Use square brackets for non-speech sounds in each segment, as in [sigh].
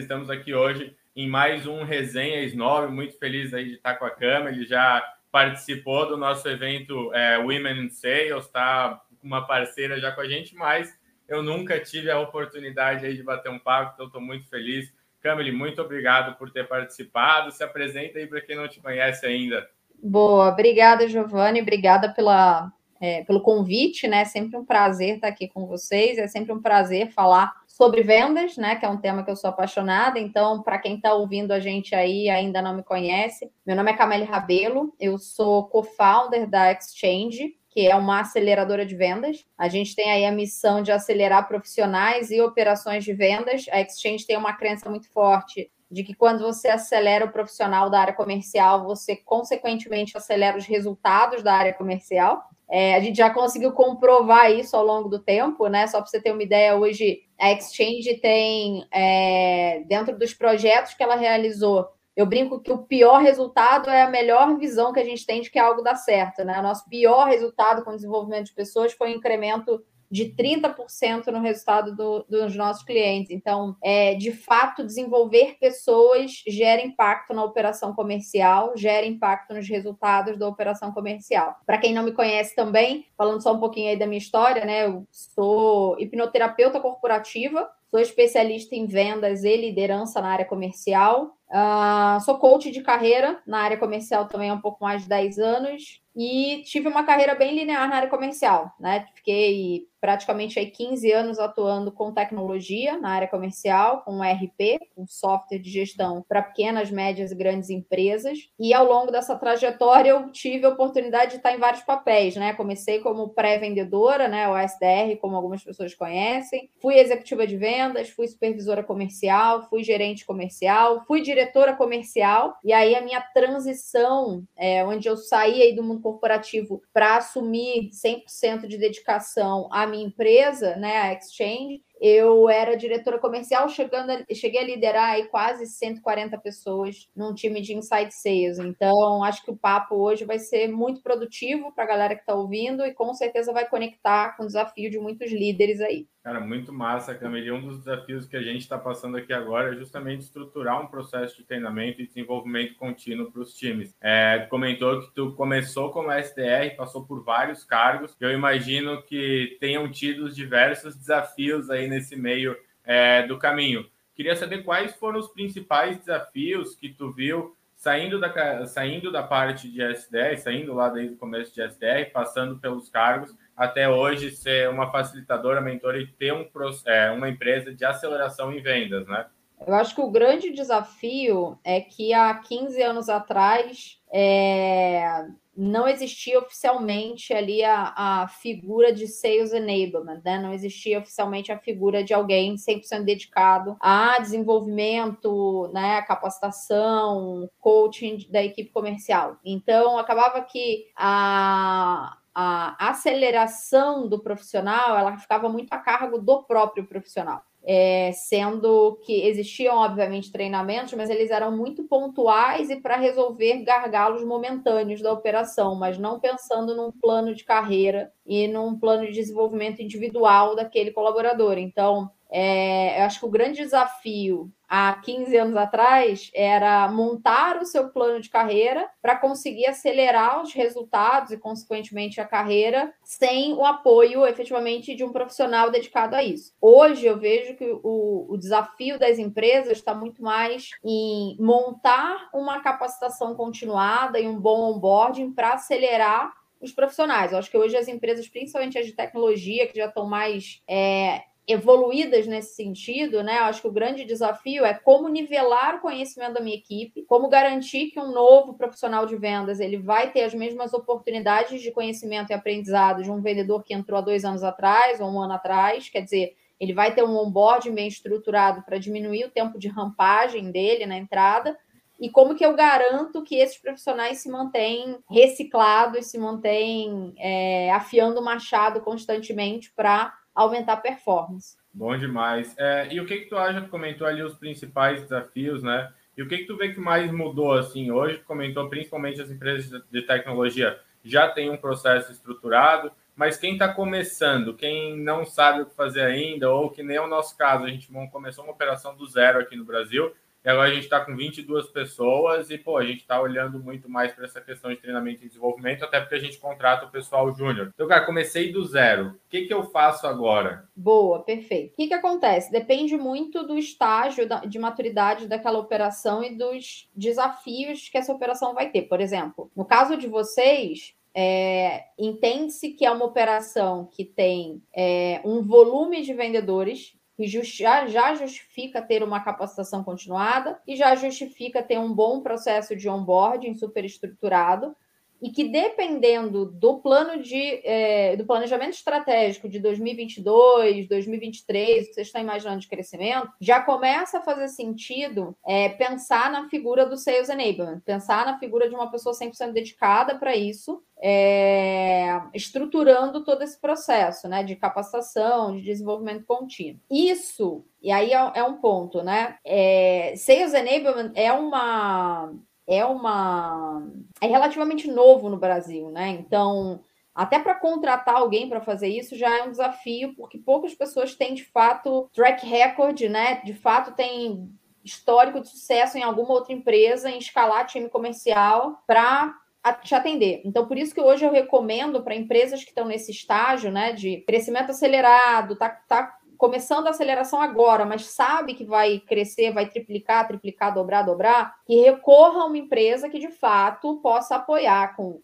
Estamos aqui hoje em mais um Resenha Snob. Muito feliz aí de estar com a câmera. Ele já participou do nosso evento é, Women in Sales, está com uma parceira já com a gente, mas eu nunca tive a oportunidade aí de bater um papo, então estou muito feliz. Camille, muito obrigado por ter participado. Se apresenta aí para quem não te conhece ainda. Boa, obrigada, Giovanni. Obrigada pela, é, pelo convite, né? Sempre um prazer estar aqui com vocês. É sempre um prazer falar sobre vendas, né? Que é um tema que eu sou apaixonada. Então, para quem está ouvindo a gente aí ainda não me conhece, meu nome é Camille Rabelo, eu sou co-founder da Exchange, que é uma aceleradora de vendas. A gente tem aí a missão de acelerar profissionais e operações de vendas. A Exchange tem uma crença muito forte de que quando você acelera o profissional da área comercial, você consequentemente acelera os resultados da área comercial. É, a gente já conseguiu comprovar isso ao longo do tempo, né? Só para você ter uma ideia, hoje a Exchange tem, é, dentro dos projetos que ela realizou, eu brinco que o pior resultado é a melhor visão que a gente tem de que algo dá certo, né? O nosso pior resultado com o desenvolvimento de pessoas foi o incremento de 30% no resultado do, dos nossos clientes. Então, é, de fato, desenvolver pessoas gera impacto na operação comercial, gera impacto nos resultados da operação comercial. Para quem não me conhece também, falando só um pouquinho aí da minha história, né? Eu sou hipnoterapeuta corporativa, sou especialista em vendas e liderança na área comercial. Uh, sou coach de carreira na área comercial também há um pouco mais de 10 anos e tive uma carreira bem linear na área comercial, né? Fiquei praticamente aí 15 anos atuando com tecnologia na área comercial, com RP, com software de gestão para pequenas, médias e grandes empresas. E ao longo dessa trajetória eu tive a oportunidade de estar em vários papéis, né? Comecei como pré-vendedora, né, o SDR, como algumas pessoas conhecem. Fui executiva de vendas, fui supervisora comercial, fui gerente comercial, fui diretora comercial. E aí a minha transição, é, onde eu saí aí do mundo corporativo para assumir 100% de dedicação à minha empresa, né, a Exchange, eu era diretora comercial, chegando a, cheguei a liderar aí quase 140 pessoas num time de inside sales. Então, acho que o papo hoje vai ser muito produtivo para a galera que está ouvindo e com certeza vai conectar com o desafio de muitos líderes aí. Cara, muito massa, Camille. Um dos desafios que a gente está passando aqui agora é justamente estruturar um processo de treinamento e desenvolvimento contínuo para os times. É, comentou que tu começou como SDR, passou por vários cargos. Eu imagino que tenham tido diversos desafios aí nesse meio é, do caminho. Queria saber quais foram os principais desafios que tu viu saindo da, saindo da parte de SDR, saindo lá desde o começo de SDR, passando pelos cargos até hoje ser uma facilitadora, mentora e ter um, é, uma empresa de aceleração em vendas, né? Eu acho que o grande desafio é que há 15 anos atrás é, não existia oficialmente ali a, a, figura de sales enablement, né? Não existia oficialmente a figura de alguém 100% dedicado a desenvolvimento, né, capacitação, coaching da equipe comercial. Então, acabava que a a aceleração do profissional ela ficava muito a cargo do próprio profissional. É, sendo que existiam, obviamente, treinamentos, mas eles eram muito pontuais e para resolver gargalos momentâneos da operação, mas não pensando num plano de carreira e num plano de desenvolvimento individual daquele colaborador. Então, é, eu acho que o grande desafio há 15 anos atrás era montar o seu plano de carreira para conseguir acelerar os resultados e, consequentemente, a carreira sem o apoio efetivamente de um profissional dedicado a isso. Hoje eu vejo que o, o desafio das empresas está muito mais em montar uma capacitação continuada e um bom onboarding para acelerar os profissionais. Eu acho que hoje as empresas, principalmente as de tecnologia, que já estão mais é, evoluídas nesse sentido, né? Eu acho que o grande desafio é como nivelar o conhecimento da minha equipe, como garantir que um novo profissional de vendas ele vai ter as mesmas oportunidades de conhecimento e aprendizado de um vendedor que entrou há dois anos atrás ou um ano atrás, quer dizer, ele vai ter um onboarding bem estruturado para diminuir o tempo de rampagem dele na entrada. E como que eu garanto que esses profissionais se mantêm reciclados, se mantêm é, afiando o machado constantemente para aumentar a performance. Bom demais. É, e o que, que tu acha? Comentou ali os principais desafios, né? E o que, que tu vê que mais mudou assim hoje? Comentou principalmente as empresas de tecnologia já tem um processo estruturado, mas quem está começando, quem não sabe o que fazer ainda, ou que nem é o nosso caso, a gente começou uma operação do zero aqui no Brasil, e agora a gente está com 22 pessoas e, pô, a gente está olhando muito mais para essa questão de treinamento e desenvolvimento, até porque a gente contrata o pessoal júnior. Então, cara, comecei do zero. O que, que eu faço agora? Boa, perfeito. O que, que acontece? Depende muito do estágio de maturidade daquela operação e dos desafios que essa operação vai ter. Por exemplo, no caso de vocês, é, entende-se que é uma operação que tem é, um volume de vendedores que já, já justifica ter uma capacitação continuada e já justifica ter um bom processo de onboarding super estruturado e que dependendo do plano de é, do planejamento estratégico de 2022, 2023, que vocês estão imaginando de crescimento, já começa a fazer sentido é, pensar na figura do sales enablement, pensar na figura de uma pessoa 100% dedicada para isso, é, estruturando todo esse processo, né, de capacitação, de desenvolvimento contínuo. Isso, e aí é, é um ponto, né? É, sales enablement é uma é uma é relativamente novo no Brasil, né? Então, até para contratar alguém para fazer isso já é um desafio, porque poucas pessoas têm de fato track record, né? De fato tem histórico de sucesso em alguma outra empresa em escalar time comercial para te atender. Então, por isso que hoje eu recomendo para empresas que estão nesse estágio, né, de crescimento acelerado, tá, tá começando a aceleração agora, mas sabe que vai crescer, vai triplicar, triplicar, dobrar, dobrar, que recorra a uma empresa que de fato possa apoiar com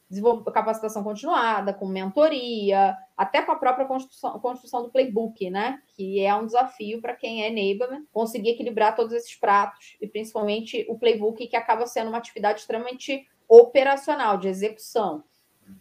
capacitação continuada, com mentoria, até com a própria construção, construção do playbook, né? Que é um desafio para quem é enablement, conseguir equilibrar todos esses pratos e principalmente o playbook que acaba sendo uma atividade extremamente operacional, de execução.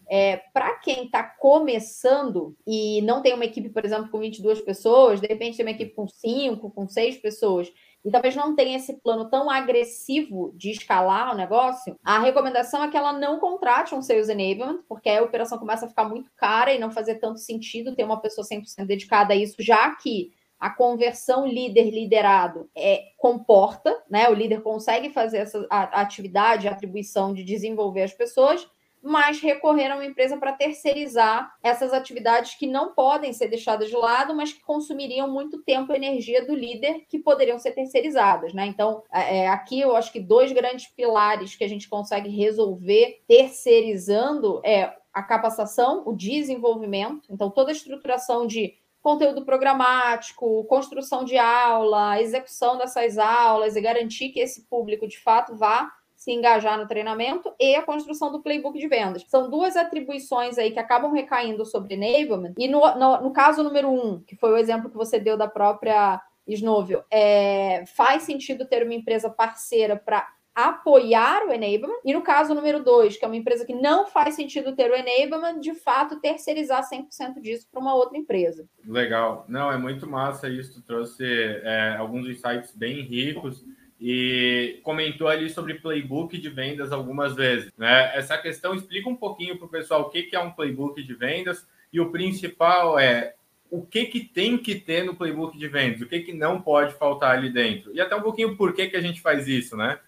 É, para quem está começando e não tem uma equipe, por exemplo, com 22 pessoas, de repente tem uma equipe com 5, com 6 pessoas, e talvez não tenha esse plano tão agressivo de escalar o negócio, a recomendação é que ela não contrate um sales enablement, porque a operação começa a ficar muito cara e não fazer tanto sentido ter uma pessoa 100% dedicada a isso, já que a conversão líder-liderado é, comporta, né? O líder consegue fazer essa atividade, atribuição de desenvolver as pessoas, mas recorrer a uma empresa para terceirizar essas atividades que não podem ser deixadas de lado, mas que consumiriam muito tempo e energia do líder que poderiam ser terceirizadas, né? Então, é, é, aqui eu acho que dois grandes pilares que a gente consegue resolver terceirizando é a capacitação, o desenvolvimento, então toda a estruturação de conteúdo programático, construção de aula, execução dessas aulas e garantir que esse público de fato vá se engajar no treinamento e a construção do playbook de vendas. São duas atribuições aí que acabam recaindo sobre enablement. E no, no, no caso número um, que foi o exemplo que você deu da própria Snovel, é, faz sentido ter uma empresa parceira para apoiar o enablement. E no caso número dois, que é uma empresa que não faz sentido ter o enablement, de fato terceirizar 100% disso para uma outra empresa. Legal. Não, é muito massa isso. Trouxe é, alguns insights bem ricos e comentou ali sobre playbook de vendas algumas vezes. Né? Essa questão explica um pouquinho para o pessoal o que, que é um playbook de vendas e o principal é o que, que tem que ter no playbook de vendas, o que, que não pode faltar ali dentro. E até um pouquinho por que, que a gente faz isso, né?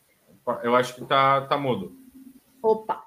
Eu acho que tá, tá mudo. Opa!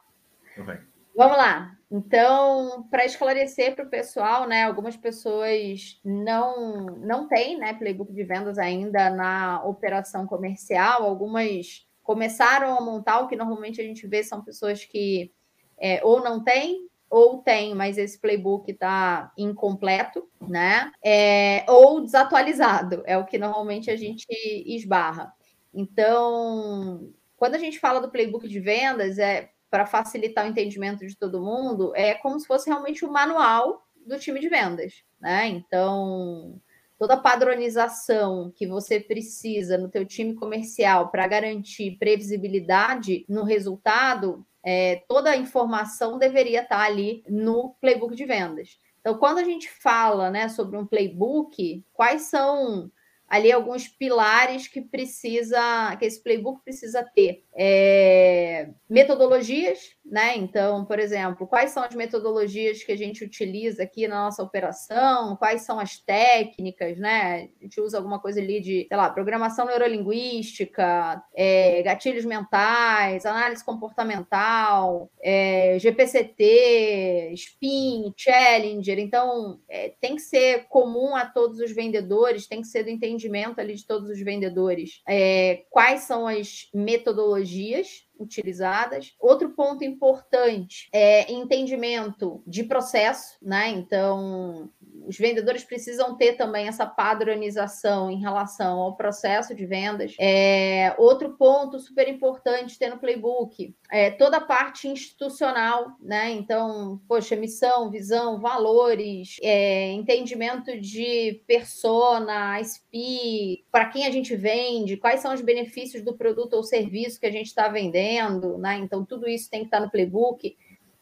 Vamos lá. Então, para esclarecer para o pessoal, né, algumas pessoas não não têm, né, playbook de vendas ainda na operação comercial. Algumas começaram a montar o que normalmente a gente vê são pessoas que é, ou não têm ou tem, mas esse playbook está incompleto, né? É, ou desatualizado, é o que normalmente a gente esbarra. Então, quando a gente fala do playbook de vendas, é para facilitar o entendimento de todo mundo, é como se fosse realmente o manual do time de vendas, né? Então, toda a padronização que você precisa no teu time comercial para garantir previsibilidade no resultado, é, toda a informação deveria estar tá ali no playbook de vendas. Então, quando a gente fala né, sobre um playbook, quais são ali alguns pilares que precisa, que esse playbook precisa ter. É, metodologias, né? Então, por exemplo, quais são as metodologias que a gente utiliza aqui na nossa operação? Quais são as técnicas, né? A gente usa alguma coisa ali de, sei lá, programação neurolinguística, é, gatilhos mentais, análise comportamental, é, GPCT, SPIN, Challenger. Então, é, tem que ser comum a todos os vendedores, tem que ser do entendimento ali de todos os vendedores. É, quais são as metodologias utilizadas. Outro ponto importante é entendimento de processo, né? Então, os vendedores precisam ter também essa padronização em relação ao processo de vendas. É, outro ponto super importante ter no playbook é toda a parte institucional, né? Então, poxa, missão, visão, valores, é, entendimento de persona, SP, para quem a gente vende, quais são os benefícios do produto ou serviço que a gente está vendendo, né? Então, tudo isso tem que estar no playbook.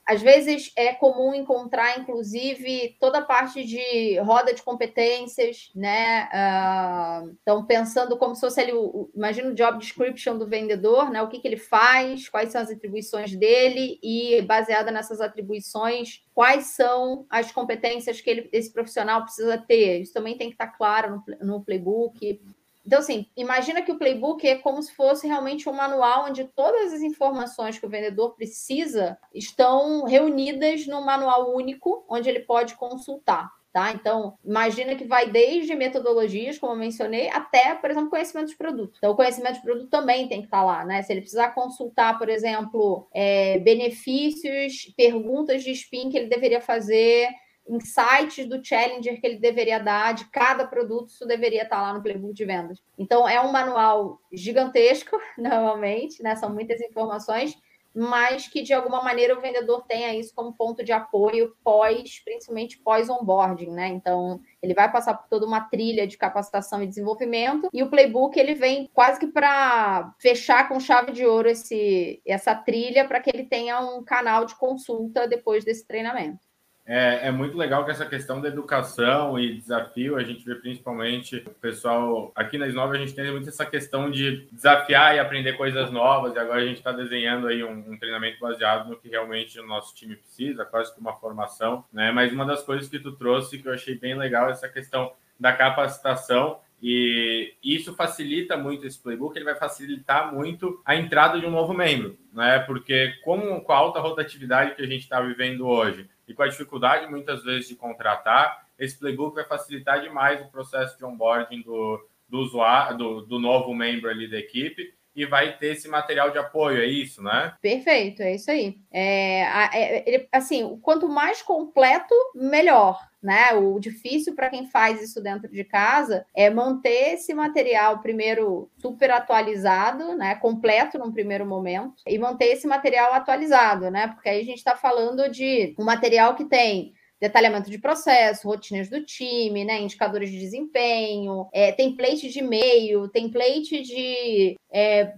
Às vezes é comum encontrar, inclusive, toda a parte de roda de competências, né? Uh, então, pensando como se fosse ali, imagina o job description do vendedor, né? O que, que ele faz, quais são as atribuições dele e, baseada nessas atribuições, quais são as competências que ele, esse profissional precisa ter. Isso também tem que estar claro no, no playbook. Então, assim, imagina que o playbook é como se fosse realmente um manual onde todas as informações que o vendedor precisa estão reunidas num manual único, onde ele pode consultar. Tá? Então, imagina que vai desde metodologias, como eu mencionei, até, por exemplo, conhecimento de produto. Então, o conhecimento de produto também tem que estar lá, né? Se ele precisar consultar, por exemplo, é, benefícios, perguntas de spin que ele deveria fazer insights do challenger que ele deveria dar de cada produto, isso deveria estar lá no playbook de vendas. Então, é um manual gigantesco, [laughs] normalmente, né? São muitas informações, mas que de alguma maneira o vendedor tenha isso como ponto de apoio pós, principalmente pós-onboarding, né? Então, ele vai passar por toda uma trilha de capacitação e desenvolvimento, e o playbook ele vem quase que para fechar com chave de ouro esse, essa trilha para que ele tenha um canal de consulta depois desse treinamento. É, é, muito legal que essa questão da educação e desafio, a gente vê principalmente o pessoal aqui na Snove, a gente tem muito essa questão de desafiar e aprender coisas novas, e agora a gente está desenhando aí um, um, treinamento baseado no que realmente o nosso time precisa, quase que uma formação, né? Mas uma das coisas que tu trouxe que eu achei bem legal é essa questão da capacitação e isso facilita muito esse playbook, ele vai facilitar muito a entrada de um novo membro, né? Porque como com a alta rotatividade que a gente está vivendo hoje, e com a dificuldade muitas vezes de contratar, esse playbook vai facilitar demais o processo de onboarding do, do usuário, do, do novo membro ali da equipe e vai ter esse material de apoio, é isso, né? Perfeito, é isso aí. É, é, assim, quanto mais completo, melhor. Né? O difícil para quem faz isso dentro de casa é manter esse material primeiro super atualizado, né? Completo num primeiro momento, e manter esse material atualizado, né? Porque aí a gente está falando de um material que tem detalhamento de processo, rotinas do time, né, indicadores de desempenho, é, template de e-mail, template de é,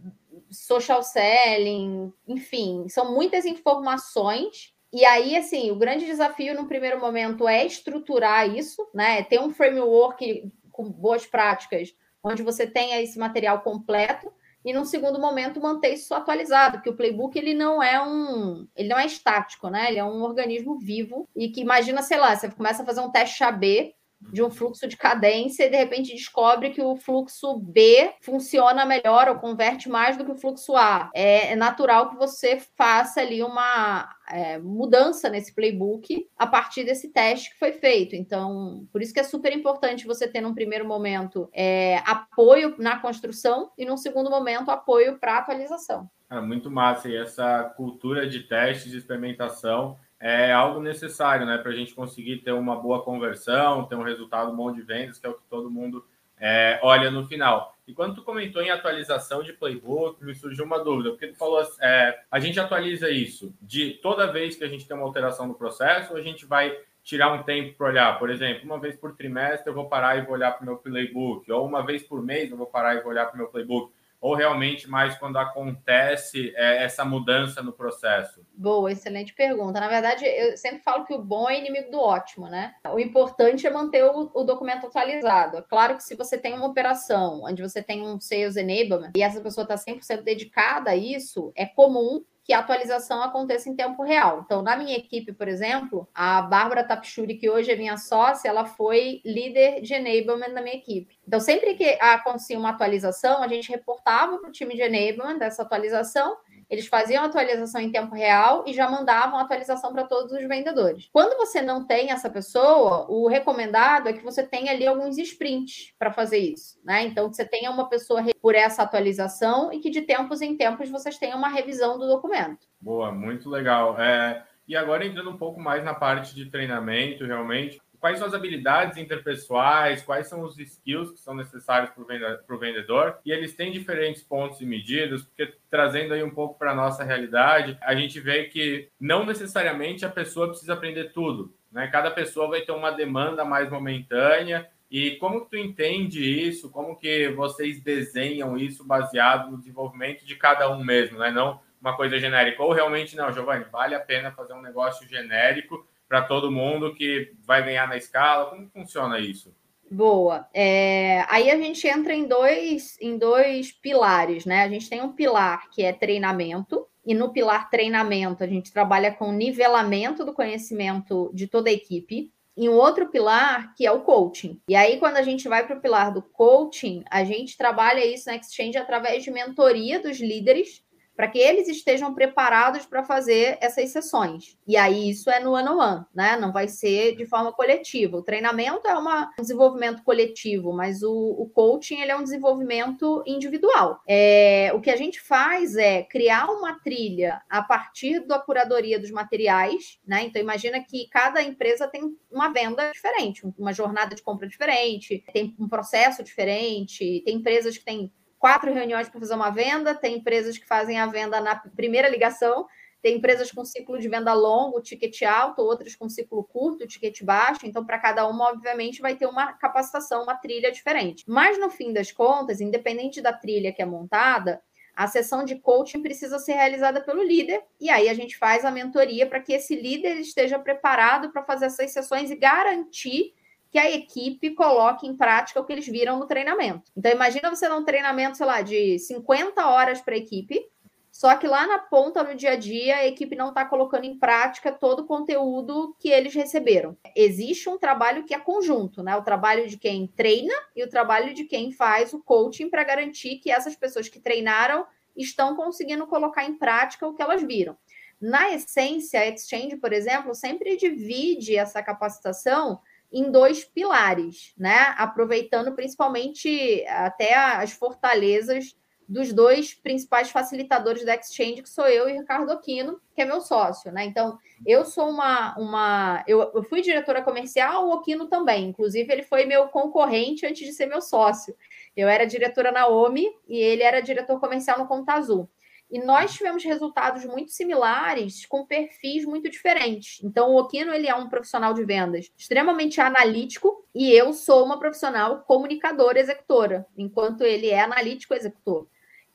social selling, enfim, são muitas informações. E aí, assim, o grande desafio no primeiro momento é estruturar isso, né? Ter um framework com boas práticas, onde você tenha esse material completo e num segundo momento manter isso atualizado, porque o playbook ele não é um, ele não é estático, né? Ele é um organismo vivo e que imagina, sei lá, você começa a fazer um teste AB de um fluxo de cadência e de repente descobre que o fluxo B funciona melhor ou converte mais do que o fluxo A. É, é natural que você faça ali uma é, mudança nesse playbook a partir desse teste que foi feito. Então, por isso que é super importante você ter, num primeiro momento, é, apoio na construção e, num segundo momento, apoio para atualização. É muito massa. E essa cultura de testes, de experimentação, é algo necessário, né, para a gente conseguir ter uma boa conversão, ter um resultado bom de vendas, que é o que todo mundo é, olha no final. E quando tu comentou em atualização de playbook, me surgiu uma dúvida, porque tu falou, é, a gente atualiza isso de toda vez que a gente tem uma alteração no processo, ou a gente vai tirar um tempo para olhar, por exemplo, uma vez por trimestre eu vou parar e vou olhar para o meu playbook, ou uma vez por mês eu vou parar e vou olhar para o meu playbook. Ou realmente mais quando acontece é, essa mudança no processo? Boa, excelente pergunta. Na verdade, eu sempre falo que o bom é inimigo do ótimo, né? O importante é manter o, o documento atualizado. É claro que se você tem uma operação onde você tem um sales enablement e essa pessoa está 100% dedicada a isso, é comum que a atualização aconteça em tempo real. Então, na minha equipe, por exemplo, a Bárbara Tapchuri, que hoje é minha sócia, ela foi líder de enablement da minha equipe. Então, sempre que acontecia uma atualização, a gente reportava para o time de enablement dessa atualização eles faziam atualização em tempo real e já mandavam atualização para todos os vendedores. Quando você não tem essa pessoa, o recomendado é que você tenha ali alguns sprints para fazer isso, né? Então, que você tenha uma pessoa por essa atualização e que de tempos em tempos vocês tenham uma revisão do documento. Boa, muito legal. É, e agora entrando um pouco mais na parte de treinamento, realmente, quais são as habilidades interpessoais, quais são os skills que são necessários para o vendedor, e eles têm diferentes pontos e medidas, porque trazendo aí um pouco para a nossa realidade, a gente vê que não necessariamente a pessoa precisa aprender tudo, né? Cada pessoa vai ter uma demanda mais momentânea, e como tu entende isso? Como que vocês desenham isso baseado no desenvolvimento de cada um mesmo, né? Não uma coisa genérica. Ou realmente não, Giovanni, vale a pena fazer um negócio genérico para todo mundo que vai ganhar na escala? Como funciona isso? Boa. É, aí a gente entra em dois, em dois pilares, né? A gente tem um pilar que é treinamento, e no pilar treinamento a gente trabalha com nivelamento do conhecimento de toda a equipe. E um outro pilar que é o coaching. E aí, quando a gente vai para o pilar do coaching, a gente trabalha isso na Exchange através de mentoria dos líderes para que eles estejam preparados para fazer essas sessões. E aí isso é no ano a ano, né? Não vai ser de forma coletiva. O treinamento é uma, um desenvolvimento coletivo, mas o, o coaching ele é um desenvolvimento individual. É, o que a gente faz é criar uma trilha a partir da curadoria dos materiais, né? Então imagina que cada empresa tem uma venda diferente, uma jornada de compra diferente, tem um processo diferente, tem empresas que têm quatro reuniões para fazer uma venda, tem empresas que fazem a venda na primeira ligação, tem empresas com ciclo de venda longo, ticket alto, outras com ciclo curto, ticket baixo. Então, para cada uma, obviamente, vai ter uma capacitação, uma trilha diferente. Mas, no fim das contas, independente da trilha que é montada, a sessão de coaching precisa ser realizada pelo líder, e aí a gente faz a mentoria para que esse líder esteja preparado para fazer essas sessões e garantir que a equipe coloque em prática o que eles viram no treinamento. Então, imagina você dar um treinamento, sei lá, de 50 horas para a equipe, só que lá na ponta, no dia a dia, a equipe não está colocando em prática todo o conteúdo que eles receberam. Existe um trabalho que é conjunto, né? O trabalho de quem treina e o trabalho de quem faz o coaching para garantir que essas pessoas que treinaram estão conseguindo colocar em prática o que elas viram. Na essência, a Exchange, por exemplo, sempre divide essa capacitação em dois pilares, né? Aproveitando principalmente até as fortalezas dos dois principais facilitadores da Exchange, que sou eu e Ricardo Aquino, que é meu sócio, né? Então, eu sou uma. uma eu, eu fui diretora comercial, o Aquino também. Inclusive, ele foi meu concorrente antes de ser meu sócio. Eu era diretora na OMI e ele era diretor comercial no Conta Azul. E nós tivemos resultados muito similares com perfis muito diferentes. Então, o Okino ele é um profissional de vendas extremamente analítico e eu sou uma profissional comunicadora executora, enquanto ele é analítico executor.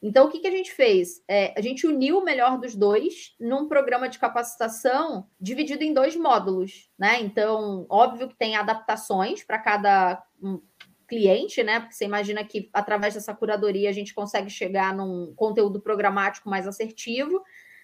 Então, o que, que a gente fez? É, a gente uniu o melhor dos dois num programa de capacitação dividido em dois módulos, né? Então, óbvio que tem adaptações para cada cliente, né? Porque você imagina que através dessa curadoria a gente consegue chegar num conteúdo programático mais assertivo,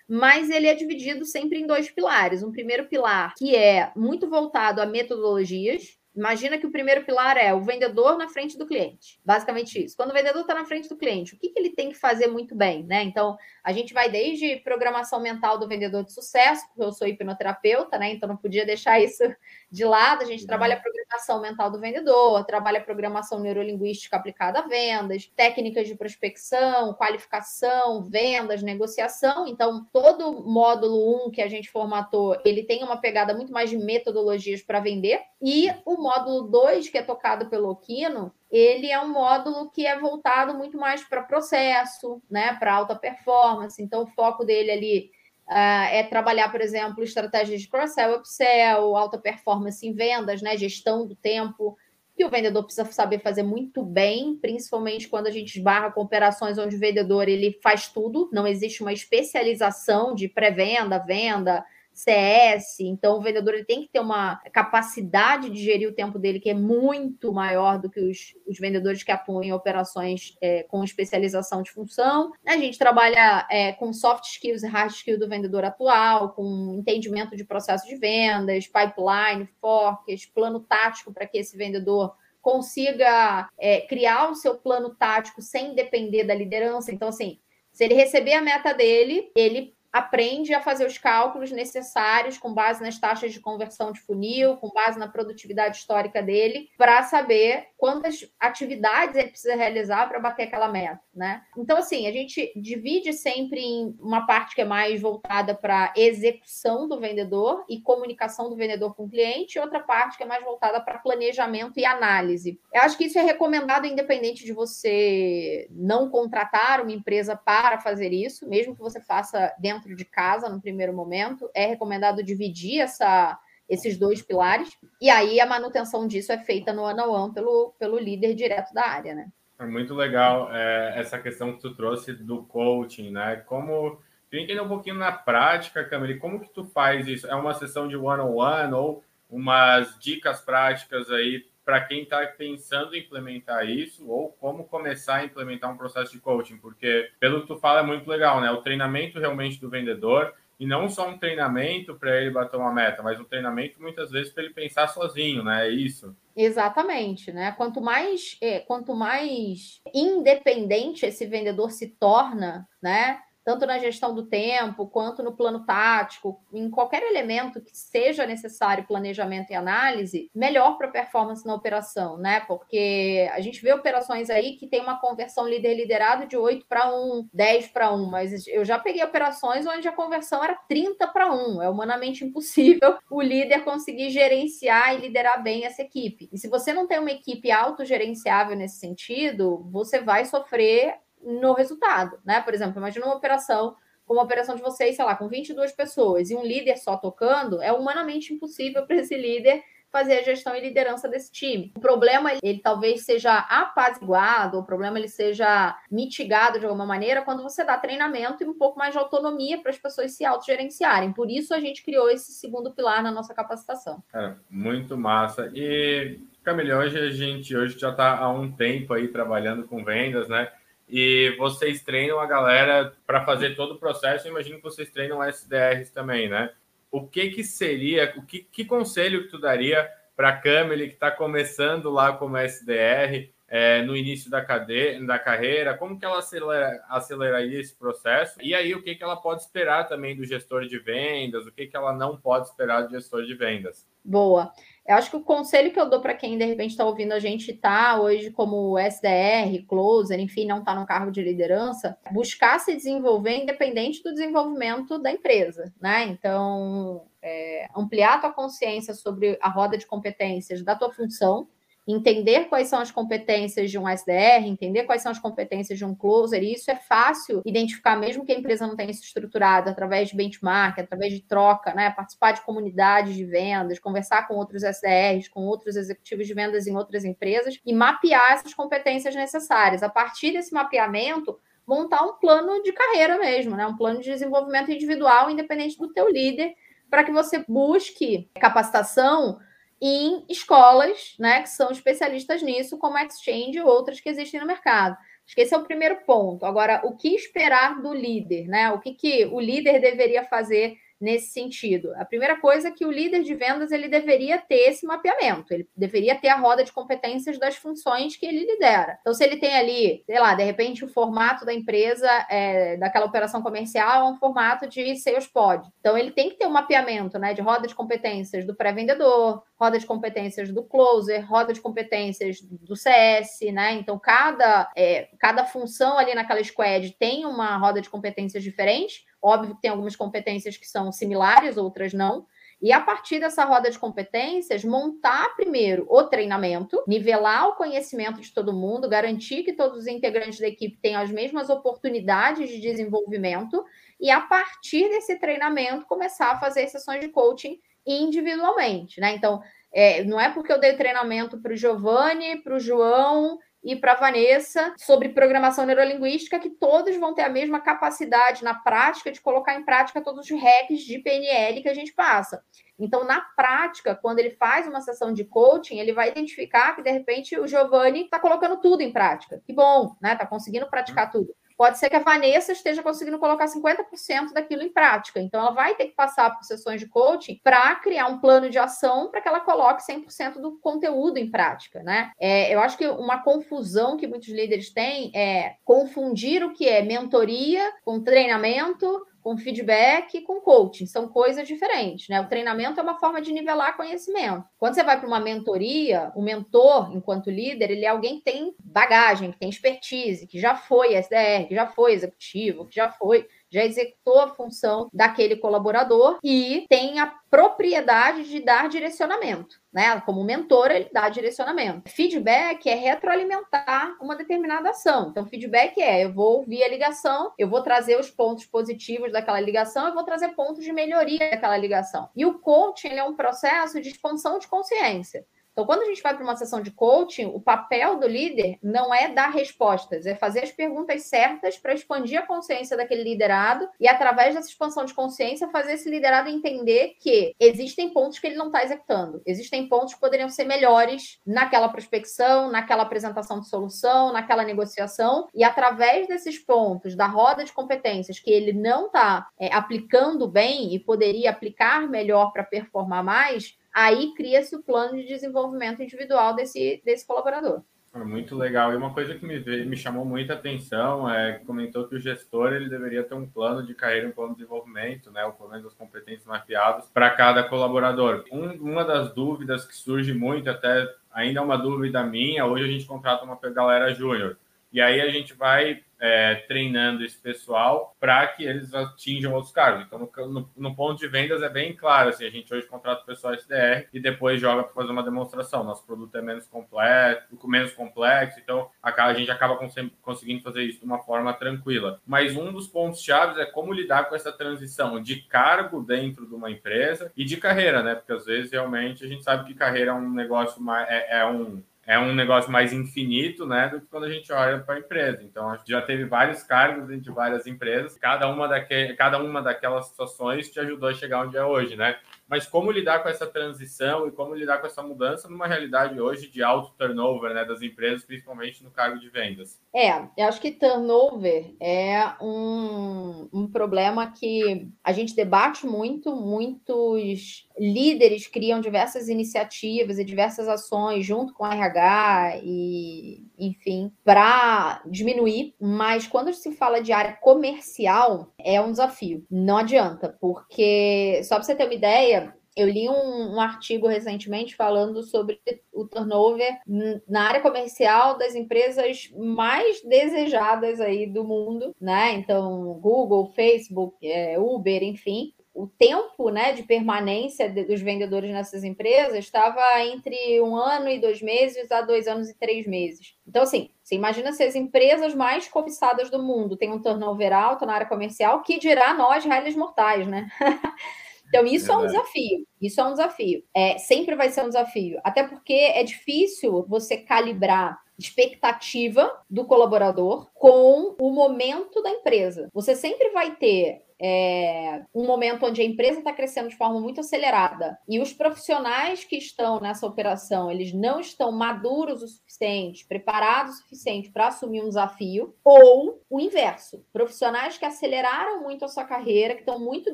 mas ele é dividido sempre em dois pilares. Um primeiro pilar que é muito voltado a metodologias, Imagina que o primeiro pilar é o vendedor na frente do cliente. Basicamente isso. Quando o vendedor está na frente do cliente, o que, que, ele tem que fazer muito bem, né? Então, a gente vai desde programação mental do vendedor de sucesso, porque eu sou hipnoterapeuta, né? Então não podia deixar isso de lado. A gente trabalha a programação mental do vendedor, trabalha a programação neurolinguística aplicada a vendas, técnicas de prospecção, qualificação, vendas, negociação. Então, todo módulo 1 que a gente formatou, ele tem uma pegada muito mais de metodologias para vender. E o módulo 2, que é tocado pelo Okino, ele é um módulo que é voltado muito mais para processo, né, para alta performance. Então, o foco dele ali uh, é trabalhar, por exemplo, estratégias de cross-sell, upsell, alta performance em vendas, né, gestão do tempo. que o vendedor precisa saber fazer muito bem, principalmente quando a gente esbarra com operações onde o vendedor ele faz tudo, não existe uma especialização de pré-venda, venda, CS, então o vendedor ele tem que ter uma capacidade de gerir o tempo dele que é muito maior do que os, os vendedores que atuam em operações é, com especialização de função. A gente trabalha é, com soft skills e hard skills do vendedor atual, com entendimento de processo de vendas, pipeline, forecast, plano tático para que esse vendedor consiga é, criar o seu plano tático sem depender da liderança. Então, assim, se ele receber a meta dele, ele aprende a fazer os cálculos necessários com base nas taxas de conversão de funil, com base na produtividade histórica dele, para saber quantas atividades ele precisa realizar para bater aquela meta, né? Então, assim, a gente divide sempre em uma parte que é mais voltada para execução do vendedor e comunicação do vendedor com o cliente, e outra parte que é mais voltada para planejamento e análise. Eu acho que isso é recomendado independente de você não contratar uma empresa para fazer isso, mesmo que você faça dentro dentro de casa no primeiro momento. É recomendado dividir essa, esses dois pilares. E aí a manutenção disso é feita no ano ano pelo, pelo líder direto da área, né? É muito legal é, essa questão que tu trouxe do coaching, né? Como entender um pouquinho na prática, Camille, como que tu faz isso? É uma sessão de one-on-one ou umas dicas práticas aí para quem está pensando em implementar isso ou como começar a implementar um processo de coaching, porque pelo que tu fala é muito legal, né? O treinamento realmente do vendedor e não só um treinamento para ele bater uma meta, mas um treinamento muitas vezes para ele pensar sozinho, né? É isso. Exatamente, né? Quanto mais, é, quanto mais independente esse vendedor se torna, né? Tanto na gestão do tempo, quanto no plano tático, em qualquer elemento que seja necessário planejamento e análise, melhor para a performance na operação, né? Porque a gente vê operações aí que tem uma conversão líder-liderado de 8 para 1, 10 para 1, mas eu já peguei operações onde a conversão era 30 para 1. É humanamente impossível [laughs] o líder conseguir gerenciar e liderar bem essa equipe. E se você não tem uma equipe autogerenciável nesse sentido, você vai sofrer no resultado, né? Por exemplo, imagina uma operação como a operação de vocês, sei lá, com 22 pessoas e um líder só tocando, é humanamente impossível para esse líder fazer a gestão e liderança desse time. O problema, ele talvez seja apaziguado, o problema ele seja mitigado de alguma maneira quando você dá treinamento e um pouco mais de autonomia para as pessoas se autogerenciarem. Por isso a gente criou esse segundo pilar na nossa capacitação. É, muito massa. E Camila, hoje a gente hoje já está há um tempo aí trabalhando com vendas, né? E vocês treinam a galera para fazer todo o processo. Eu imagino que vocês treinam SDRs também, né? O que que seria, o que, que conselho que tu daria para a Camille que está começando lá como SDR é, no início da, cadeia, da carreira? Como que ela acelera, aceleraria esse processo? E aí, o que, que ela pode esperar também do gestor de vendas? O que, que ela não pode esperar do gestor de vendas? Boa. Eu acho que o conselho que eu dou para quem de repente está ouvindo a gente tá hoje como SDR, closer, enfim, não está no cargo de liderança, buscar se desenvolver independente do desenvolvimento da empresa, né? Então, é, ampliar a tua consciência sobre a roda de competências da tua função, entender quais são as competências de um SDR, entender quais são as competências de um closer, e isso é fácil identificar, mesmo que a empresa não tenha isso estruturado, através de benchmark, através de troca, né? Participar de comunidades de vendas, conversar com outros SDRs, com outros executivos de vendas em outras empresas e mapear essas competências necessárias. A partir desse mapeamento, montar um plano de carreira mesmo, né? Um plano de desenvolvimento individual, independente do teu líder, para que você busque capacitação em escolas, né, que são especialistas nisso, como a Exchange e outras que existem no mercado. Acho que esse é o primeiro ponto. Agora, o que esperar do líder, né? O que, que o líder deveria fazer nesse sentido? A primeira coisa é que o líder de vendas ele deveria ter esse mapeamento, ele deveria ter a roda de competências das funções que ele lidera. Então, se ele tem ali, sei lá, de repente o formato da empresa, é, daquela operação comercial, é um formato de sales pod. Então, ele tem que ter um mapeamento né, de roda de competências do pré-vendedor, roda de competências do closer, roda de competências do CS, né? Então, cada, é, cada função ali naquela squad tem uma roda de competências diferente Óbvio que tem algumas competências que são similares, outras não. E a partir dessa roda de competências, montar primeiro o treinamento, nivelar o conhecimento de todo mundo, garantir que todos os integrantes da equipe tenham as mesmas oportunidades de desenvolvimento, e a partir desse treinamento, começar a fazer sessões de coaching individualmente, né? Então, é, não é porque eu dei treinamento para o Giovanni, para o João e para Vanessa sobre programação neurolinguística que todos vão ter a mesma capacidade na prática de colocar em prática todos os hacks de PNL que a gente passa. Então, na prática, quando ele faz uma sessão de coaching, ele vai identificar que, de repente, o Giovanni está colocando tudo em prática. Que bom, né? Está conseguindo praticar tudo. Pode ser que a Vanessa esteja conseguindo colocar 50% daquilo em prática. Então, ela vai ter que passar por sessões de coaching para criar um plano de ação para que ela coloque 100% do conteúdo em prática, né? É, eu acho que uma confusão que muitos líderes têm é confundir o que é mentoria com treinamento, com feedback e com coaching. São coisas diferentes, né? O treinamento é uma forma de nivelar conhecimento. Quando você vai para uma mentoria, o mentor, enquanto líder, ele é alguém que tem bagagem, que tem expertise, que já foi SDR, que já foi executivo, que já foi já executou a função daquele colaborador e tem a propriedade de dar direcionamento. Né? Como mentor, ele dá direcionamento. Feedback é retroalimentar uma determinada ação. Então, feedback é: eu vou ouvir a ligação, eu vou trazer os pontos positivos daquela ligação, eu vou trazer pontos de melhoria daquela ligação. E o coaching é um processo de expansão de consciência. Então, quando a gente vai para uma sessão de coaching, o papel do líder não é dar respostas, é fazer as perguntas certas para expandir a consciência daquele liderado e, através dessa expansão de consciência, fazer esse liderado entender que existem pontos que ele não está executando, existem pontos que poderiam ser melhores naquela prospecção, naquela apresentação de solução, naquela negociação, e através desses pontos da roda de competências que ele não está é, aplicando bem e poderia aplicar melhor para performar mais, aí cria-se o plano de desenvolvimento individual desse, desse colaborador. Muito legal. E uma coisa que me, me chamou muita atenção é que comentou que o gestor ele deveria ter um plano de carreira, um plano de desenvolvimento, né? O plano das competências mapeadas para cada colaborador. Um, uma das dúvidas que surge muito, até ainda é uma dúvida minha, hoje a gente contrata uma galera júnior. E aí a gente vai é, treinando esse pessoal para que eles atinjam outros cargos. Então, no, no, ponto de vendas é bem claro, assim, a gente hoje contrata o pessoal SDR e depois joga para fazer uma demonstração. Nosso produto é menos complexo, menos complexo, então a, gente acaba cons conseguindo fazer isso de uma forma tranquila. Mas um dos pontos chaves é como lidar com essa transição de cargo dentro de uma empresa e de carreira, né? Porque às vezes realmente a gente sabe que carreira é um negócio mais é, é um é um negócio mais infinito, né, do que quando a gente olha para a empresa. Então, a gente já teve vários cargos dentro de várias empresas, cada uma, daque, cada uma daquelas situações te ajudou a chegar onde é hoje, né? Mas como lidar com essa transição e como lidar com essa mudança numa realidade hoje de alto turnover né, das empresas, principalmente no cargo de vendas? É, eu acho que turnover é um, um problema que a gente debate muito, muitos líderes criam diversas iniciativas e diversas ações junto com a RH e, enfim, para diminuir, mas quando se fala de área comercial, é um desafio. Não adianta, porque, só para você ter uma ideia, eu li um, um, artigo recentemente falando sobre o turnover na área comercial das empresas mais desejadas aí do mundo, né? Então, Google, Facebook, é, Uber, enfim. O tempo né, de permanência de, dos vendedores nessas empresas estava entre um ano e dois meses a dois anos e três meses. Então, assim, você imagina se as empresas mais cobiçadas do mundo têm um turnover alto na área comercial, que dirá nós, réis mortais, né? [laughs] Então, isso é, é um desafio. Isso é um desafio. É, sempre vai ser um desafio. Até porque é difícil você calibrar expectativa do colaborador com o momento da empresa. Você sempre vai ter é, um momento onde a empresa está crescendo de forma muito acelerada e os profissionais que estão nessa operação eles não estão maduros o suficiente, preparados o suficiente para assumir um desafio, ou o inverso, profissionais que aceleraram muito a sua carreira, que estão muito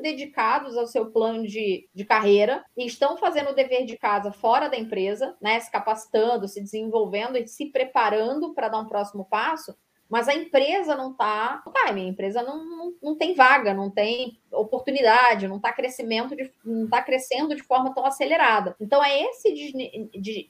dedicados ao seu plano de, de carreira e estão fazendo o dever de casa fora da empresa, né, se capacitando, se desenvolvendo e se preparando para dar um próximo passo, mas a empresa não está no timing, a empresa não, não, não tem vaga, não tem oportunidade, não está crescimento de, não está crescendo de forma tão acelerada. Então é esse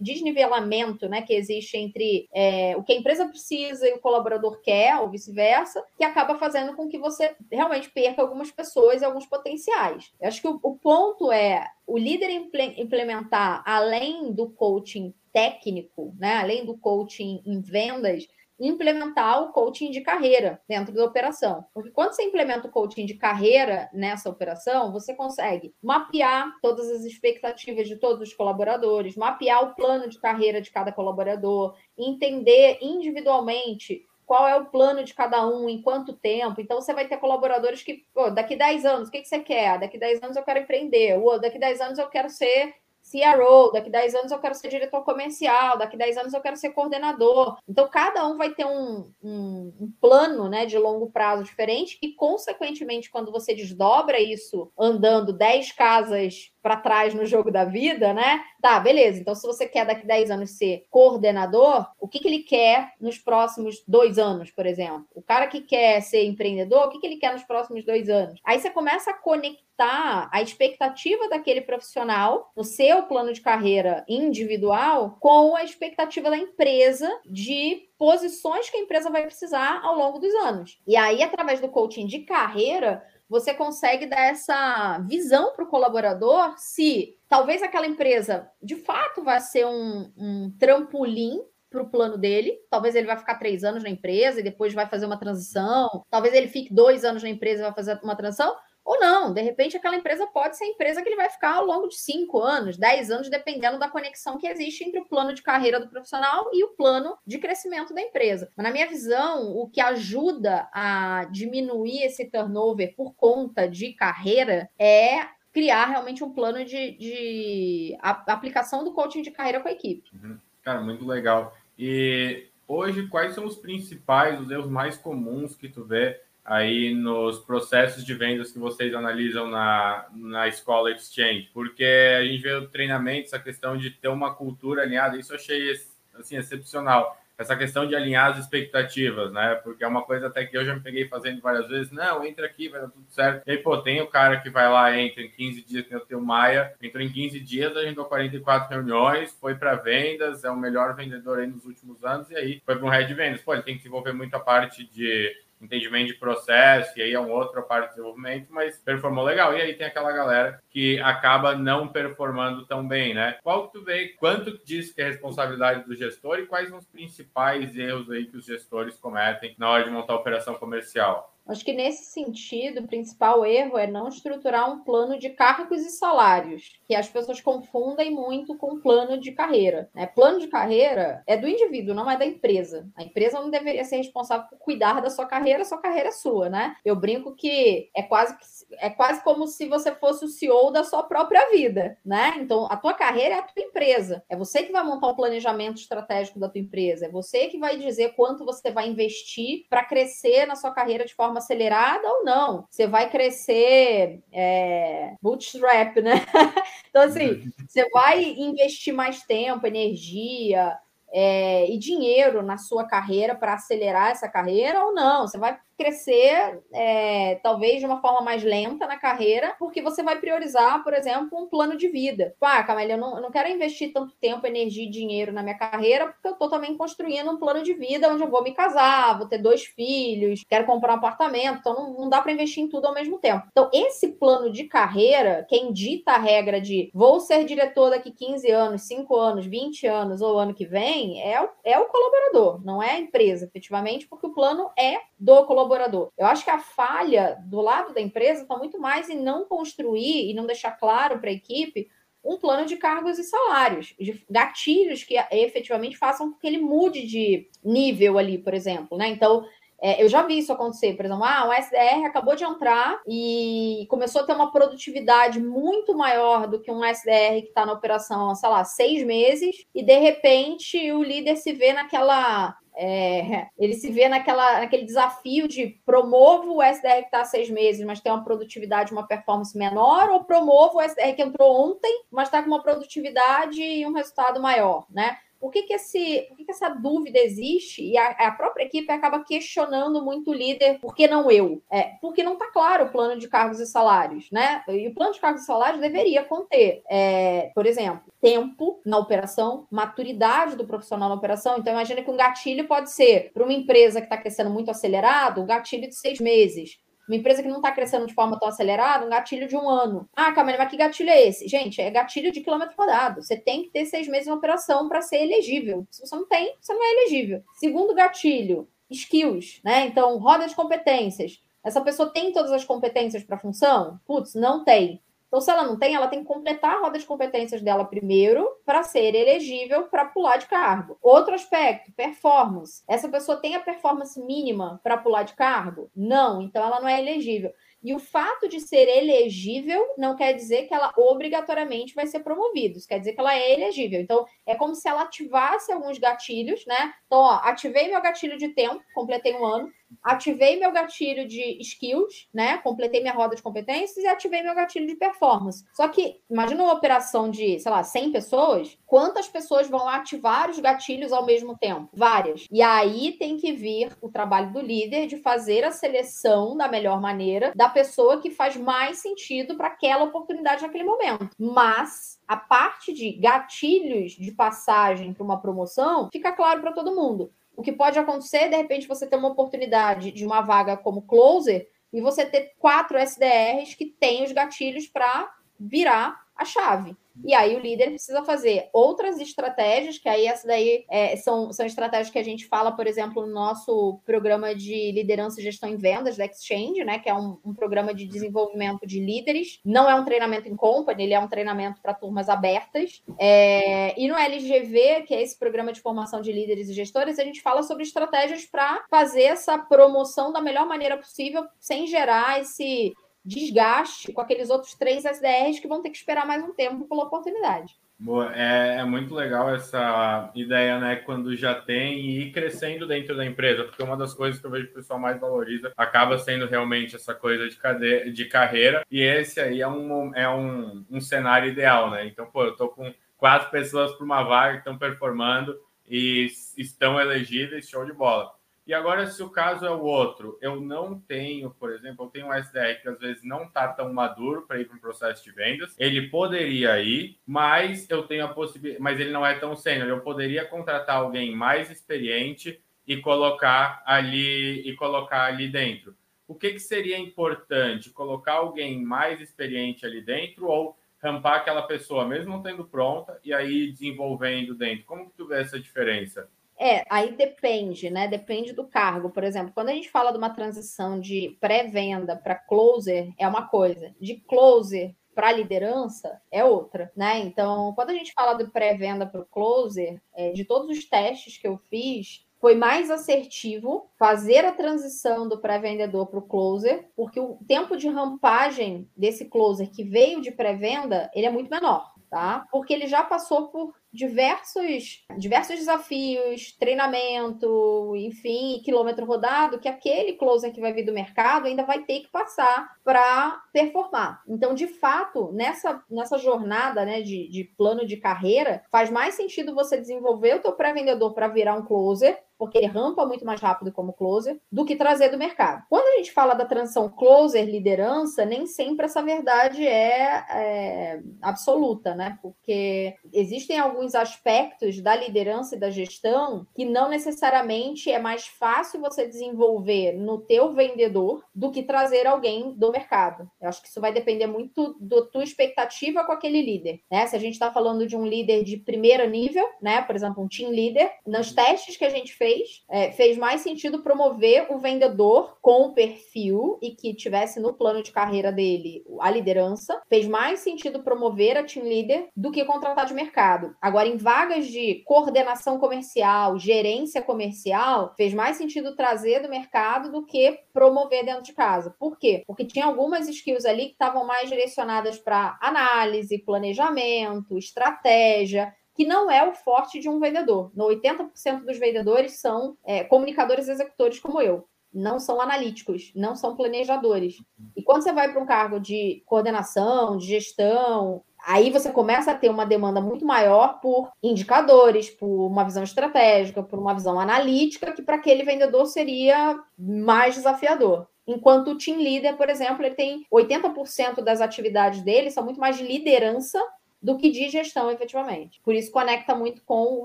desnivelamento né, que existe entre é, o que a empresa precisa e o colaborador quer, ou vice-versa, que acaba fazendo com que você realmente perca algumas pessoas e alguns potenciais. Eu acho que o, o ponto é o líder implementar, além do coaching técnico, né, além do coaching em vendas, implementar o coaching de carreira dentro da operação. Porque quando você implementa o coaching de carreira nessa operação, você consegue mapear todas as expectativas de todos os colaboradores, mapear o plano de carreira de cada colaborador, entender individualmente qual é o plano de cada um, em quanto tempo. Então, você vai ter colaboradores que, daqui 10 anos, o que, que você quer? Daqui 10 anos eu quero empreender, ou daqui 10 anos eu quero ser CRO, daqui 10 anos eu quero ser diretor comercial, daqui 10 anos eu quero ser coordenador. Então, cada um vai ter um, um, um, plano né, de longo prazo diferente, e, consequentemente, quando você desdobra isso andando 10 casas para trás no jogo da vida, né? Tá, beleza. Então, se você quer daqui 10 anos ser coordenador, o que, que ele quer nos próximos dois anos, por exemplo? O cara que quer ser empreendedor, o que, que ele quer nos próximos dois anos? Aí você começa a conectar a expectativa daquele profissional no seu plano de carreira individual com a expectativa da empresa de posições que a empresa vai precisar ao longo dos anos. E aí, através do coaching de carreira, você consegue dar essa visão para o colaborador se talvez aquela empresa de fato vai ser um, um trampolim para o plano dele. Talvez ele vai ficar três anos na empresa e depois vai fazer uma transição. Talvez ele fique dois anos na empresa e vai fazer uma transição. Ou não, de repente aquela empresa pode ser a empresa que ele vai ficar ao longo de cinco anos, dez anos, dependendo da conexão que existe entre o plano de carreira do profissional e o plano de crescimento da empresa. Mas, na minha visão, o que ajuda a diminuir esse turnover por conta de carreira é criar realmente um plano de, de aplicação do coaching de carreira com a equipe. Uhum. Cara, muito legal. E hoje, quais são os principais, os erros mais comuns que tu vê aí nos processos de vendas que vocês analisam na, na escola Exchange, porque a gente vê o treinamento, essa questão de ter uma cultura alinhada, isso eu achei assim, excepcional. Essa questão de alinhar as expectativas, né? Porque é uma coisa até que eu já me peguei fazendo várias vezes. Não, entra aqui, vai dar tudo certo. E aí, pô, tem o cara que vai lá, entra em 15 dias, tem o teu Maia, entrou em 15 dias, a gente deu 44 reuniões, foi para vendas, é o melhor vendedor aí nos últimos anos, e aí foi para um head vendas. Pô, ele tem que desenvolver muita parte de entendimento de processo, e aí é uma outra parte de desenvolvimento, mas performou legal. E aí tem aquela galera que acaba não performando tão bem, né? Qual que tu vê, quanto diz que é responsabilidade do gestor e quais são os principais erros aí que os gestores cometem na hora de montar a operação comercial? Acho que nesse sentido, o principal erro é não estruturar um plano de cargos e salários, que as pessoas confundem muito com plano de carreira. Né? Plano de carreira é do indivíduo, não é da empresa. A empresa não deveria ser responsável por cuidar da sua carreira, sua carreira é sua, né? Eu brinco que é quase, é quase como se você fosse o CEO da sua própria vida, né? Então, a tua carreira é a tua empresa. É você que vai montar o planejamento estratégico da tua empresa. É você que vai dizer quanto você vai investir para crescer na sua carreira de forma acelerada ou não. Você vai crescer é, bootstrap, né? [laughs] então, assim, você vai investir mais tempo, energia, é, e dinheiro na sua carreira para acelerar essa carreira ou não. Você vai crescer, é, talvez de uma forma mais lenta na carreira, porque você vai priorizar, por exemplo, um plano de vida. Ah, Camélia, eu não, eu não quero investir tanto tempo, energia e dinheiro na minha carreira, porque eu estou também construindo um plano de vida onde eu vou me casar, vou ter dois filhos, quero comprar um apartamento, então não, não dá para investir em tudo ao mesmo tempo. Então, esse plano de carreira, quem dita a regra de vou ser diretor daqui 15 anos, 5 anos, 20 anos ou ano que vem, é o, é o colaborador, não é a empresa, efetivamente, porque o plano é do colaborador. Eu acho que a falha do lado da empresa está muito mais em não construir e não deixar claro para a equipe um plano de cargos e salários, de gatilhos que efetivamente façam com que ele mude de nível ali, por exemplo, né? Então, é, eu já vi isso acontecer, por exemplo, ah, o SDR acabou de entrar e começou a ter uma produtividade muito maior do que um SDR que está na operação, sei lá, seis meses, e de repente o líder se vê naquela é, ele se vê naquela, naquele desafio de promovo o SDR que está há seis meses, mas tem uma produtividade, uma performance menor, ou promovo o SDR que entrou ontem, mas está com uma produtividade e um resultado maior, né? Por que, que, esse, por que, que essa dúvida existe e a, a, própria equipe acaba questionando muito o líder, por que não eu? É, porque não está claro o plano de cargos e salários, né? E o plano de cargos e salários deveria conter, é, por exemplo, tempo na operação, maturidade do profissional na operação. Então, imagina que um gatilho pode ser para uma empresa que está crescendo muito acelerado, um gatilho de seis meses Uma empresa que não está crescendo de forma tão acelerada, um gatilho de um ano. Ah, calma, mas que gatilho é esse? Gente, é gatilho de quilômetro rodado. Você tem que ter seis meses em operação para ser elegível. Se você não tem, você não é elegível. Segundo gatilho, skills, né? Então, roda de competências. Essa pessoa tem todas as competências para a função? Putz, não tem. Então, se ela não tem, ela tem que completar a roda de competências dela primeiro para ser elegível para pular de cargo. Outro aspecto, performance. Essa pessoa tem a performance mínima para pular de cargo? Não, então ela não é elegível. E o fato de ser elegível não quer dizer que ela obrigatoriamente vai ser promovida. Isso quer dizer que ela é elegível. Então, é como se ela ativasse alguns gatilhos, né? Então, ó, ativei meu gatilho de tempo, completei um ano ativei meu gatilho de skills, né? Completei minha roda de competências e ativei meu gatilho de performance. Só que, imagina uma operação de, sei lá, 100 pessoas, quantas pessoas vão ativar os gatilhos ao mesmo tempo? Várias. E aí tem que vir o trabalho do líder de fazer a seleção da melhor maneira da pessoa que faz mais sentido para aquela oportunidade naquele momento. Mas a parte de gatilhos de passagem para uma promoção fica claro para todo mundo. O que pode acontecer, de repente, você ter uma oportunidade de uma vaga como closer e você ter quatro SDRs que têm os gatilhos para virar a chave. E aí o líder precisa fazer outras estratégias, que aí essa daí é, são, são estratégias que a gente fala, por exemplo, no nosso programa de liderança e gestão em vendas da Exchange, né? Que é um, um programa de desenvolvimento de líderes. Não é um treinamento em company, ele é um treinamento para turmas abertas. É, e no LGV, que é esse programa de formação de líderes e gestores, a gente fala sobre estratégias para fazer essa promoção da melhor maneira possível, sem gerar esse desgaste com aqueles outros três SDRs que vão ter que esperar mais um tempo pela oportunidade. Boa, é, é, muito legal essa ideia, né? Quando já tem e ir crescendo dentro da empresa, porque uma das coisas que eu vejo que o pessoal mais valoriza acaba sendo realmente essa coisa de, de carreira, e esse aí é um, é um, um cenário ideal, né? Então, pô, eu tô com quatro pessoas para uma vaga que estão performando e estão elegíveis, show de bola. E agora, se o caso é o outro, eu não tenho, por exemplo, eu tenho um SDR que às vezes não está tão maduro para ir para um processo de vendas. Ele poderia ir, mas eu tenho a possibilidade, mas ele não é tão sênior. Eu poderia contratar alguém mais experiente e colocar ali e colocar ali dentro. O que, que seria importante? Colocar alguém mais experiente ali dentro ou rampar aquela pessoa, mesmo não tendo pronta, e aí desenvolvendo dentro? Como que tu vê essa diferença? É, aí depende, né? Depende do cargo. Por exemplo, quando a gente fala de uma transição de pré-venda para closer, é uma coisa. De closer para liderança é outra, né? Então, quando a gente fala de pré-venda para o closer, é, de todos os testes que eu fiz, foi mais assertivo fazer a transição do pré-vendedor para o closer, porque o tempo de rampagem desse closer que veio de pré-venda, ele é muito menor, tá? Porque ele já passou por diversos, diversos desafios, treinamento, enfim, quilômetro rodado, que aquele closer que vai vir do mercado ainda vai ter que passar para performar. Então, de fato, nessa, nessa jornada né, de, de plano de carreira, faz mais sentido você desenvolver o teu pré-vendedor para virar um closer, porque ele rampa muito mais rápido como closer, do que trazer do mercado. Quando a gente fala da transição closer-liderança, nem sempre essa verdade é, é absoluta, né? Porque existem alguns alguns aspectos da liderança e da gestão que não necessariamente é mais fácil você desenvolver no teu vendedor do que trazer alguém do mercado. Eu acho que isso vai depender muito da tua expectativa com aquele líder, né? Se a gente está falando de um líder de primeiro nível, né? Por exemplo, um team leader, nos testes que a gente fez, é, fez mais sentido promover o vendedor com o perfil e que tivesse no plano de carreira dele a liderança. Fez mais sentido promover a team leader do que contratar de mercado. Agora, em vagas de coordenação comercial, gerência comercial, fez mais sentido trazer do mercado do que promover dentro de casa. Por quê? Porque tinha algumas skills ali que estavam mais direcionadas para análise, planejamento, estratégia, que não é o forte de um vendedor. No 80% dos vendedores são é, comunicadores executores como eu não são analíticos, não são planejadores. E quando você vai para um cargo de coordenação, de gestão, Aí você começa a ter uma demanda muito maior por indicadores, por uma visão estratégica, por uma visão analítica, que para aquele vendedor seria mais desafiador. Enquanto o team leader, por exemplo, ele tem 80% das atividades dele são muito mais de liderança do que de gestão, efetivamente. Por isso conecta muito com o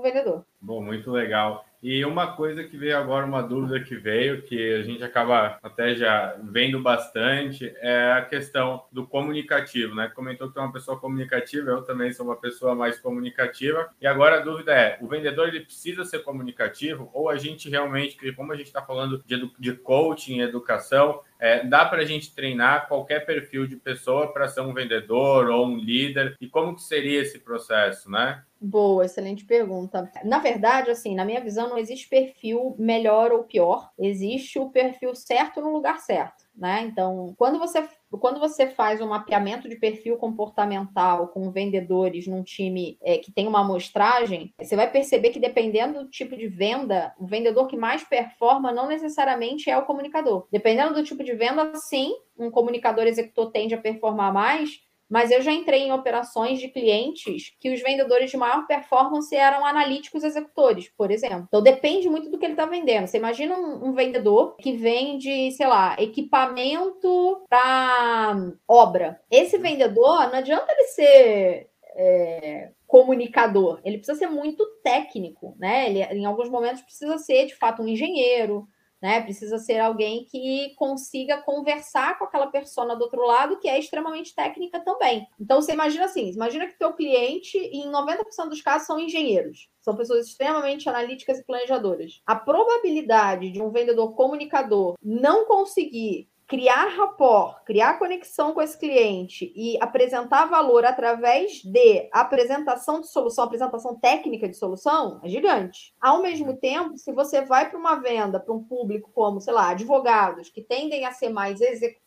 vendedor. Bom, muito legal. E uma coisa que veio agora, uma dúvida que veio, que a gente acaba até já vendo bastante, é a questão do comunicativo, né? Comentou que é uma pessoa comunicativa, eu também sou uma pessoa mais comunicativa. E agora a dúvida é: o vendedor ele precisa ser comunicativo ou a gente realmente, como a gente está falando de, de coaching, educação, é, dá para a gente treinar qualquer perfil de pessoa para ser um vendedor ou um líder? E como que seria esse processo, né? Boa, excelente pergunta. Na verdade, assim, na minha visão, não existe perfil melhor ou pior. Existe o perfil certo no lugar certo, né? Então, quando você quando você faz um mapeamento de perfil comportamental com vendedores num time é, que tem uma amostragem, você vai perceber que dependendo do tipo de venda, o vendedor que mais performa não necessariamente é o comunicador. Dependendo do tipo de venda, sim, um comunicador executor tende a performar mais, mas eu já entrei em operações de clientes que os vendedores de maior performance eram analíticos executores, por exemplo. Então depende muito do que ele está vendendo. Você imagina um, um, vendedor que vende, sei lá, equipamento para obra. Esse vendedor, não adianta ele ser é, comunicador, ele precisa ser muito técnico, né? Ele, em alguns momentos, precisa ser de fato um engenheiro, né? Precisa ser alguém que consiga conversar com aquela persona do outro lado, que é extremamente técnica também. Então, você imagina assim, imagina que teu cliente, em 90% dos casos, são engenheiros. São pessoas extremamente analíticas e planejadoras. A probabilidade de um vendedor comunicador não conseguir criar rapport, criar conexão com esse cliente e apresentar valor através de apresentação de solução, apresentação técnica de solução, é gigante. Ao mesmo tempo, se você vai para uma venda para um público como, sei lá, advogados, que tendem a ser mais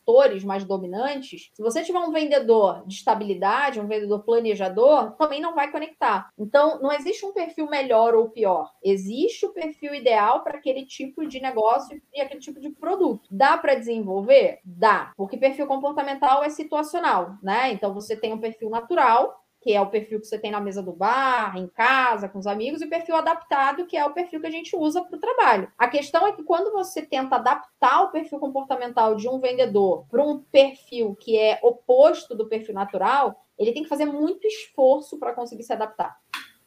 executores, mais dominantes, se você tiver um vendedor de estabilidade, um vendedor planejador, também não vai conectar. Então, não existe um perfil melhor ou pior. Existe o perfil ideal para aquele tipo de negócio e aquele tipo de produto. Dá para desenvolver? Dá, porque perfil comportamental é situacional, né? Então você tem um perfil natural, que é o perfil que você tem na mesa do bar, em casa, com os amigos, e o perfil adaptado, que é o perfil que a gente usa para o trabalho. A questão é que quando você tenta adaptar o perfil comportamental de um vendedor para um perfil que é oposto do perfil natural, ele tem que fazer muito esforço para conseguir se adaptar.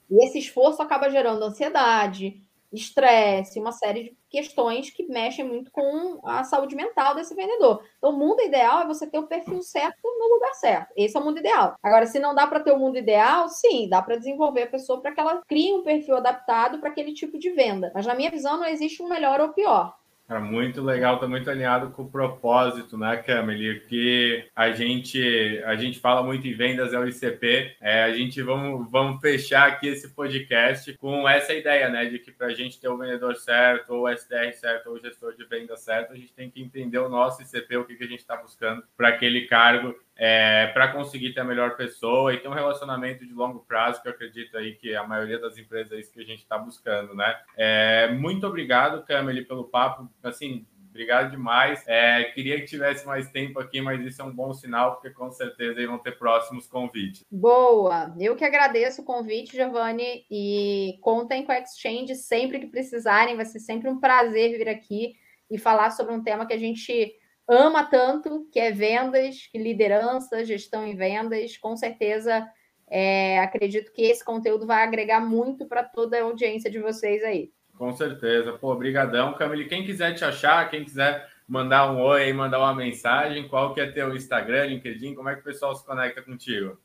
E esse esforço acaba gerando ansiedade, estresse, uma série de questões que mexem muito com a saúde mental desse vendedor. Então, o mundo ideal é você ter o perfil certo no lugar certo. Esse é o mundo ideal. Agora, se não dá para ter o mundo ideal, sim, dá para desenvolver a pessoa para que ela crie um perfil adaptado para aquele tipo de venda. Mas, na minha visão, não existe um melhor ou pior. Cara, muito legal, tá muito alinhado com o propósito, né, Camille? Que a gente a gente fala muito em vendas é o ICP. É, a gente vamos, vamos fechar aqui esse podcast com essa ideia, né, de que para a gente ter o vendedor certo, ou o SDR certo, ou o gestor de venda certo, a gente tem que entender o nosso ICP, o que, que a gente está buscando para aquele cargo é, para conseguir ter a melhor pessoa e ter um relacionamento de longo prazo, que eu acredito aí que a maioria das empresas é isso que a gente está buscando, né? É, muito obrigado, Camille, pelo papo. Assim, obrigado demais. É, queria que tivesse mais tempo aqui, mas isso é um bom sinal, porque com certeza vão ter próximos convites. Boa! Eu que agradeço o convite, Giovanni, e contem com a Exchange sempre que precisarem. Vai ser sempre um prazer vir aqui e falar sobre um tema que a gente ama tanto, que é vendas, liderança, gestão em vendas. Com certeza, é, acredito que esse conteúdo vai agregar muito para toda a audiência de vocês aí. Com certeza. Pô, brigadão, Camille. Quem quiser te achar, quem quiser mandar um oi, mandar uma mensagem, qual que é teu Instagram, LinkedIn, como é que o pessoal se conecta contigo?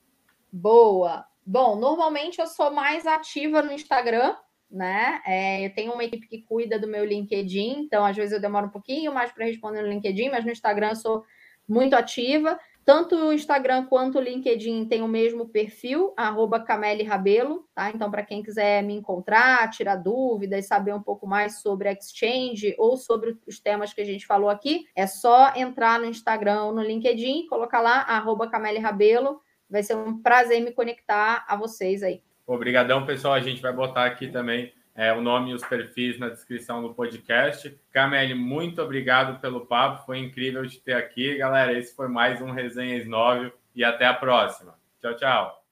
Boa. Bom, normalmente eu sou mais ativa no Instagram, né? É, eu tenho uma equipe que cuida do meu LinkedIn, então às vezes eu demoro um pouquinho mais para responder no LinkedIn, mas no Instagram eu sou muito ativa. Tanto o Instagram quanto o LinkedIn tem o mesmo perfil, arroba Cameli Rabelo, tá? Então, para quem quiser me encontrar, tirar dúvidas, saber um pouco mais sobre Exchange ou sobre os temas que a gente falou aqui, é só entrar no Instagram ou no LinkedIn, colocar lá, arroba Cameli Rabelo. Vai ser um prazer me conectar a vocês aí. Obrigadão, pessoal. A gente vai botar aqui também é, o nome e os perfis na descrição do podcast. Camille, muito obrigado pelo papo. Foi incrível te ter aqui. Galera, esse foi mais um Resenhas 9 e até a próxima. Tchau, tchau.